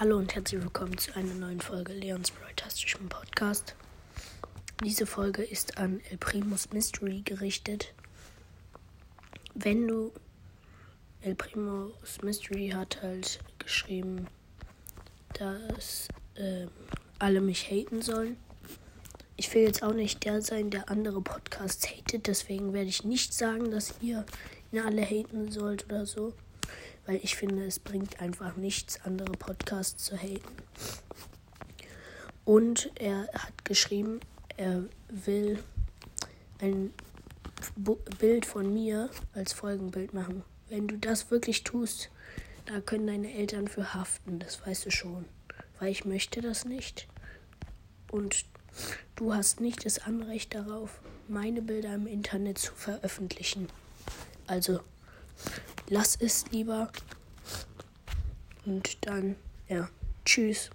Hallo und herzlich willkommen zu einer neuen Folge Leons Broadcastischen Podcast. Diese Folge ist an El Primus Mystery gerichtet. Wenn du El Primus Mystery hat halt geschrieben, dass äh, alle mich haten sollen. Ich will jetzt auch nicht der sein, der andere Podcasts hatet, deswegen werde ich nicht sagen, dass ihr ihn alle haten sollt oder so weil ich finde, es bringt einfach nichts, andere Podcasts zu haten. Und er hat geschrieben, er will ein Bild von mir als Folgenbild machen. Wenn du das wirklich tust, da können deine Eltern für haften, das weißt du schon. Weil ich möchte das nicht. Und du hast nicht das Anrecht darauf, meine Bilder im Internet zu veröffentlichen. Also lass es lieber. Und dann, ja, tschüss.